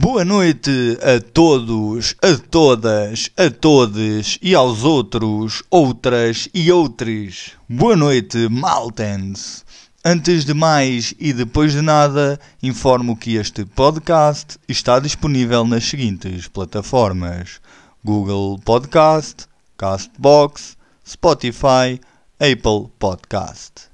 Boa noite a todos, a todas, a todes e aos outros, outras e outros. Boa noite, Maltens. Antes de mais e depois de nada, informo que este podcast está disponível nas seguintes plataformas: Google Podcast, Castbox, Spotify, Apple Podcast.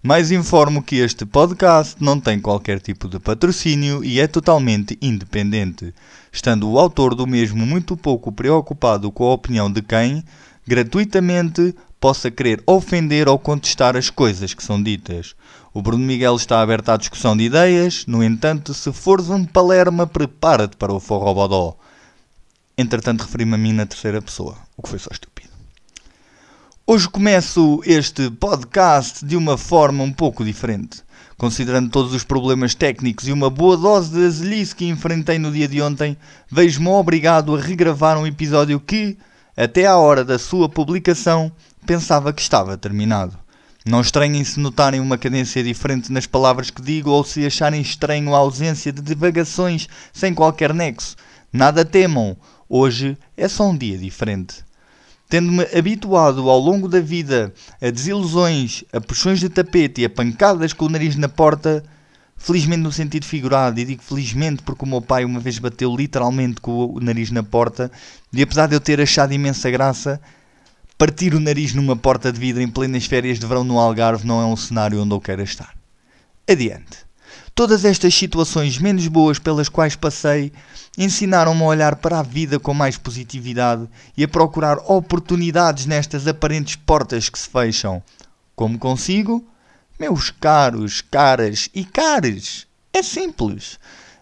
Mais informo que este podcast não tem qualquer tipo de patrocínio e é totalmente independente, estando o autor do mesmo muito pouco preocupado com a opinião de quem, gratuitamente, possa querer ofender ou contestar as coisas que são ditas. O Bruno Miguel está aberto à discussão de ideias, no entanto, se fores um palerma, prepara-te para o forrobodó. Entretanto, referi-me a mim na terceira pessoa, o que foi só estúpido. Hoje começo este podcast de uma forma um pouco diferente. Considerando todos os problemas técnicos e uma boa dose de azelice que enfrentei no dia de ontem, vejo-me obrigado a regravar um episódio que, até à hora da sua publicação, pensava que estava terminado. Não estranhem se notarem uma cadência diferente nas palavras que digo ou se acharem estranho a ausência de divagações sem qualquer nexo. Nada temam, hoje é só um dia diferente. Tendo-me habituado ao longo da vida a desilusões, a puxões de tapete e a pancadas com o nariz na porta, felizmente no sentido figurado, e digo felizmente porque o meu pai uma vez bateu literalmente com o nariz na porta, e apesar de eu ter achado imensa graça, partir o nariz numa porta de vidro em plenas férias de verão no Algarve não é um cenário onde eu quero estar. Adiante. Todas estas situações menos boas pelas quais passei ensinaram-me a olhar para a vida com mais positividade e a procurar oportunidades nestas aparentes portas que se fecham. Como consigo? Meus caros, caras e cares. É simples.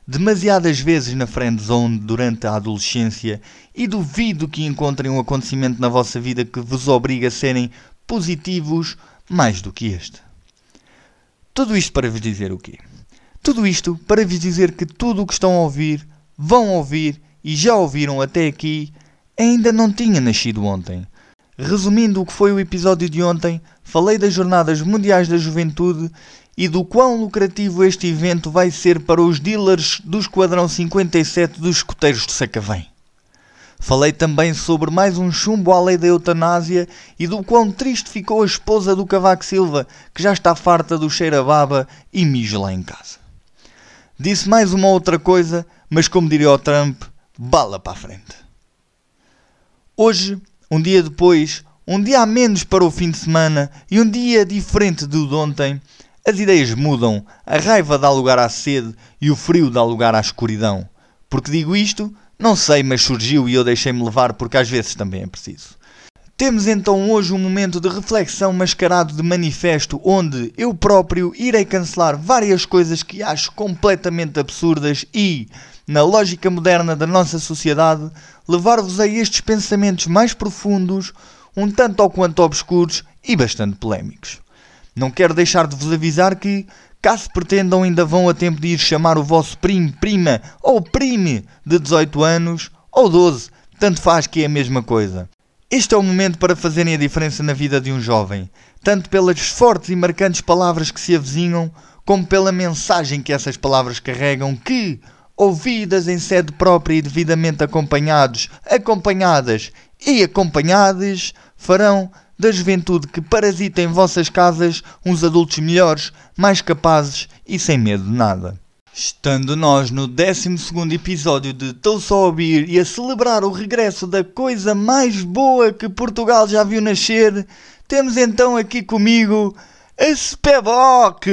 Demasiadas vezes na friend zone durante a adolescência e duvido que encontrem um acontecimento na vossa vida que vos obrigue a serem positivos mais do que este. Tudo isto para vos dizer o quê? Tudo isto para vos dizer que tudo o que estão a ouvir vão ouvir e já ouviram até aqui, ainda não tinha nascido ontem. Resumindo o que foi o episódio de ontem, falei das Jornadas Mundiais da Juventude e do quão lucrativo este evento vai ser para os dealers do Esquadrão 57 dos escoteiros de Sacavém. Falei também sobre mais um chumbo à lei da eutanásia e do quão triste ficou a esposa do Cavaco Silva, que já está farta do cheiro a baba e mijo lá em casa. Disse mais uma outra coisa, mas como diria o Trump, bala para a frente. Hoje, um dia depois, um dia a menos para o fim de semana e um dia diferente do de ontem, as ideias mudam, a raiva dá lugar à sede e o frio dá lugar à escuridão. Porque digo isto? Não sei, mas surgiu e eu deixei-me levar porque às vezes também é preciso. Temos então hoje um momento de reflexão mascarado de manifesto onde eu próprio irei cancelar várias coisas que acho completamente absurdas e, na lógica moderna da nossa sociedade, levar-vos a estes pensamentos mais profundos, um tanto ou quanto obscuros e bastante polémicos. Não quero deixar de vos avisar que, caso pretendam, ainda vão a tempo de ir chamar o vosso primo, prima ou prime de 18 anos ou 12, tanto faz que é a mesma coisa. Este é o momento para fazerem a diferença na vida de um jovem, tanto pelas fortes e marcantes palavras que se avizinham, como pela mensagem que essas palavras carregam, que, ouvidas em sede própria e devidamente acompanhados, acompanhadas e acompanhadas, farão da juventude que parasita em vossas casas uns adultos melhores, mais capazes e sem medo de nada. Estando nós no 12 episódio de Estou só a e a celebrar o regresso da coisa mais boa que Portugal já viu nascer, temos então aqui comigo a Speboc,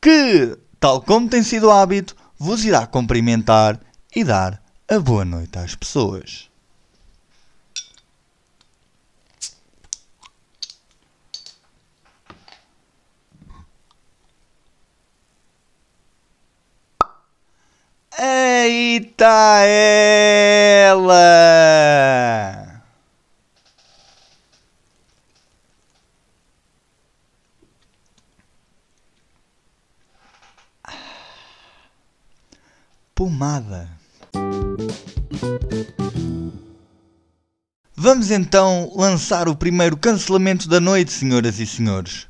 que, tal como tem sido hábito, vos irá cumprimentar e dar a boa noite às pessoas. Eita ela! Pomada. Vamos então lançar o primeiro cancelamento da noite, senhoras e senhores.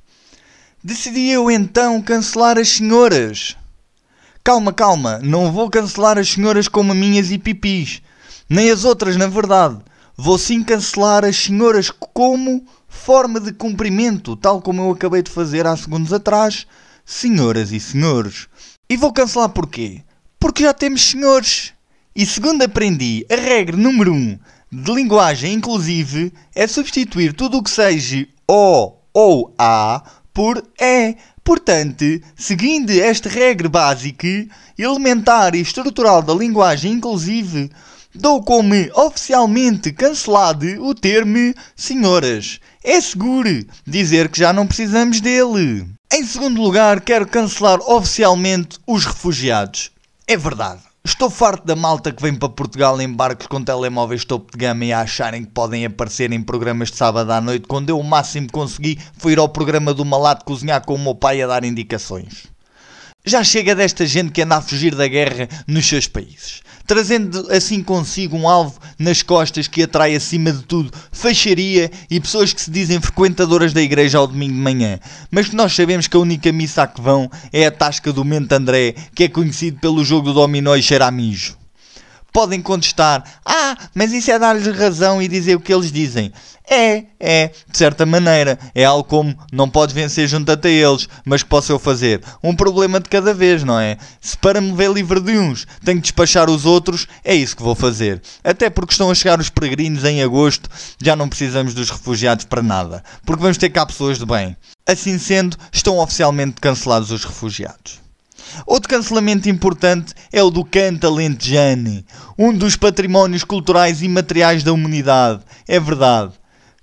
Decidi eu então cancelar as senhoras Calma, calma, não vou cancelar as senhoras como maminhas e pipis. Nem as outras, na verdade. Vou sim cancelar as senhoras como forma de cumprimento, tal como eu acabei de fazer há segundos atrás, senhoras e senhores. E vou cancelar porquê? Porque já temos senhores. E segundo aprendi, a regra número 1 um de linguagem inclusive é substituir tudo o que seja O ou A por E. Portanto, seguindo esta regra básica, elementar e estrutural da linguagem inclusive, dou como oficialmente cancelado o termo senhoras. É seguro dizer que já não precisamos dele. Em segundo lugar, quero cancelar oficialmente os refugiados. É verdade. Estou farto da malta que vem para Portugal em barcos com telemóveis topo de gama e a acharem que podem aparecer em programas de sábado à noite quando eu o máximo que consegui foi ir ao programa do Malato cozinhar com o meu pai a dar indicações. Já chega desta gente que anda a fugir da guerra nos seus países trazendo assim consigo um alvo nas costas que atrai acima de tudo fecharia e pessoas que se dizem frequentadoras da igreja ao domingo de manhã, mas nós sabemos que a única missa a que vão é a tasca do Mente André, que é conhecido pelo jogo do dominó e cheira a mijo podem contestar: Ah, mas isso é dar-lhes razão e dizer o que eles dizem. É, é, de certa maneira. É algo como não podes vencer junto até eles, mas que posso eu fazer? Um problema de cada vez, não é? Se para me ver livre de uns tenho que despachar os outros, é isso que vou fazer. Até porque estão a chegar os peregrinos em agosto, já não precisamos dos refugiados para nada. Porque vamos ter cá pessoas de bem. Assim sendo, estão oficialmente cancelados os refugiados. Outro cancelamento importante é o do canto alentejane, um dos patrimónios culturais e materiais da humanidade. É verdade.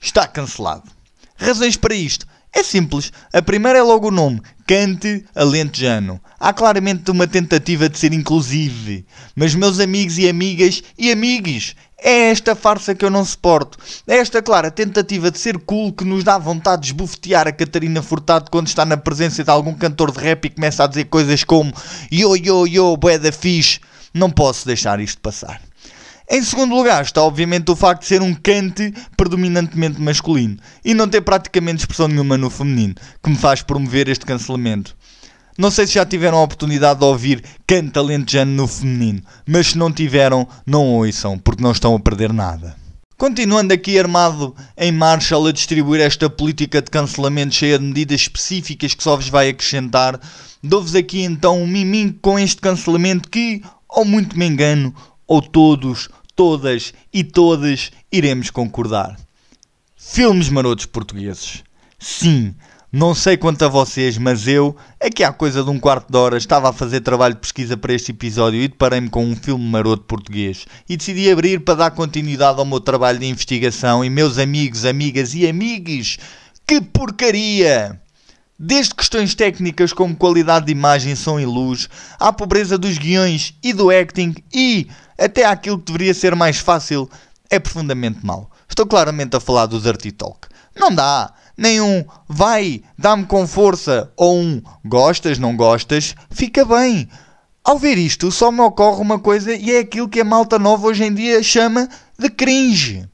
Está cancelado. Razões para isto? É simples. A primeira é logo o nome, Cante Alentejano. Há claramente uma tentativa de ser inclusive. Mas meus amigos e amigas e amigos, é esta farsa que eu não suporto. É esta clara tentativa de ser cool que nos dá vontade de esbofetear a Catarina Furtado quando está na presença de algum cantor de rap e começa a dizer coisas como Yo, yo, yo, bué da fixe. Não posso deixar isto passar. Em segundo lugar está obviamente o facto de ser um cante predominantemente masculino e não ter praticamente expressão nenhuma no feminino, que me faz promover este cancelamento. Não sei se já tiveram a oportunidade de ouvir canto alentejano no feminino, mas se não tiveram, não ouçam, porque não estão a perder nada. Continuando aqui armado em Marshall a distribuir esta política de cancelamento cheia de medidas específicas que só vos vai acrescentar, dou-vos aqui então um miminho com este cancelamento que, ou muito me engano, ou todos todas e todas iremos concordar. Filmes marotos portugueses. Sim, não sei quanto a vocês, mas eu, aqui há coisa de um quarto de hora, estava a fazer trabalho de pesquisa para este episódio e deparei-me com um filme maroto português. E decidi abrir para dar continuidade ao meu trabalho de investigação e meus amigos, amigas e amigos, que porcaria! Desde questões técnicas como qualidade de imagem, som e luz, à pobreza dos guiões e do acting e até aquilo que deveria ser mais fácil, é profundamente mau. Estou claramente a falar do Dirty Talk. Não dá. Nem um vai, dá-me com força, ou um gostas, não gostas, fica bem. Ao ver isto, só me ocorre uma coisa e é aquilo que a malta nova hoje em dia chama de cringe.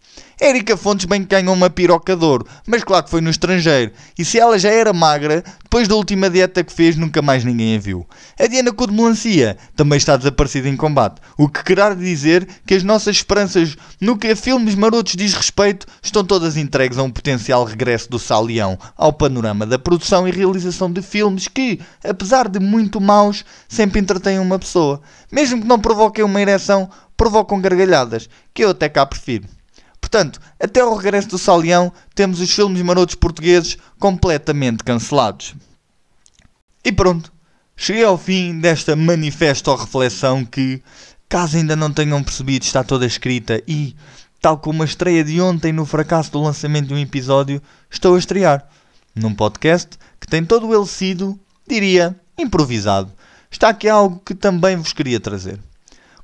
Érica Fontes bem que ganhou uma piroca de ouro, mas claro que foi no estrangeiro. E se ela já era magra, depois da última dieta que fez, nunca mais ninguém a viu. A Diana de Melancia também está desaparecida em combate, o que querá dizer que as nossas esperanças no que a filmes marotos diz respeito estão todas entregues a um potencial regresso do Salião ao panorama da produção e realização de filmes que, apesar de muito maus, sempre entretêm uma pessoa. Mesmo que não provoquem uma ereção, provocam gargalhadas, que eu até cá prefiro. Portanto, até o regresso do Salião, temos os filmes marotos portugueses completamente cancelados. E pronto, cheguei ao fim desta manifesto ou reflexão que, caso ainda não tenham percebido, está toda escrita e, tal como a estreia de ontem no fracasso do lançamento de um episódio, estou a estrear num podcast que tem todo ele sido, diria, improvisado. Está aqui algo que também vos queria trazer.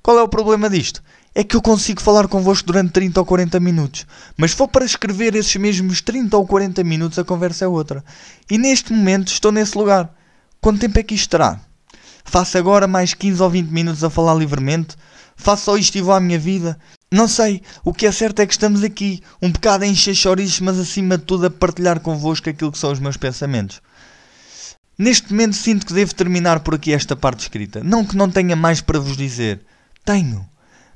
Qual é o problema disto? É que eu consigo falar convosco durante 30 ou 40 minutos. Mas se for para escrever esses mesmos 30 ou 40 minutos, a conversa é outra. E neste momento estou nesse lugar. Quanto tempo é que isto terá? Faço agora mais 15 ou 20 minutos a falar livremente? Faço só isto e vou à minha vida? Não sei. O que é certo é que estamos aqui, um bocado a encher chouriços, mas acima de tudo a partilhar convosco aquilo que são os meus pensamentos. Neste momento sinto que devo terminar por aqui esta parte escrita. Não que não tenha mais para vos dizer. Tenho.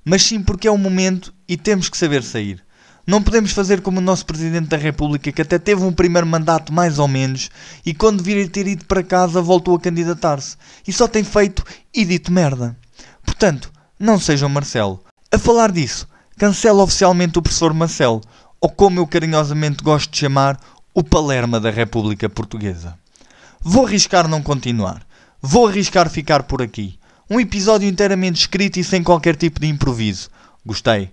Mas sim porque é o momento e temos que saber sair. Não podemos fazer como o nosso Presidente da República, que até teve um primeiro mandato mais ou menos, e quando vir ter ido para casa voltou a candidatar-se. E só tem feito e dito merda. Portanto, não sejam Marcelo. A falar disso, cancela oficialmente o professor Marcelo, ou como eu carinhosamente gosto de chamar, o Palerma da República Portuguesa. Vou arriscar não continuar. Vou arriscar ficar por aqui. Um episódio inteiramente escrito e sem qualquer tipo de improviso. Gostei.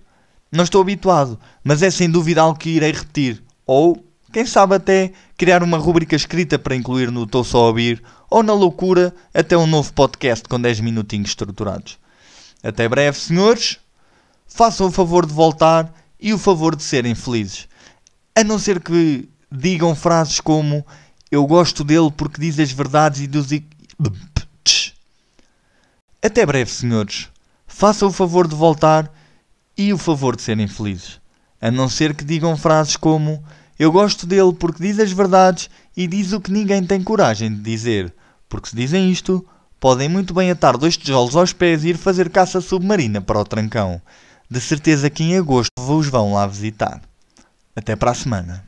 Não estou habituado, mas é sem dúvida algo que irei repetir. Ou, quem sabe até, criar uma rubrica escrita para incluir no Tô Só a Ouvir, ou na loucura, até um novo podcast com 10 minutinhos estruturados. Até breve, senhores. Façam o favor de voltar e o favor de serem felizes. A não ser que digam frases como Eu gosto dele porque diz as verdades e dos. Até breve, senhores. Façam o favor de voltar e o favor de serem felizes. A não ser que digam frases como Eu gosto dele porque diz as verdades e diz o que ninguém tem coragem de dizer. Porque se dizem isto, podem muito bem atar dois tijolos aos pés e ir fazer caça submarina para o trancão. De certeza que em agosto vos vão lá visitar. Até para a semana.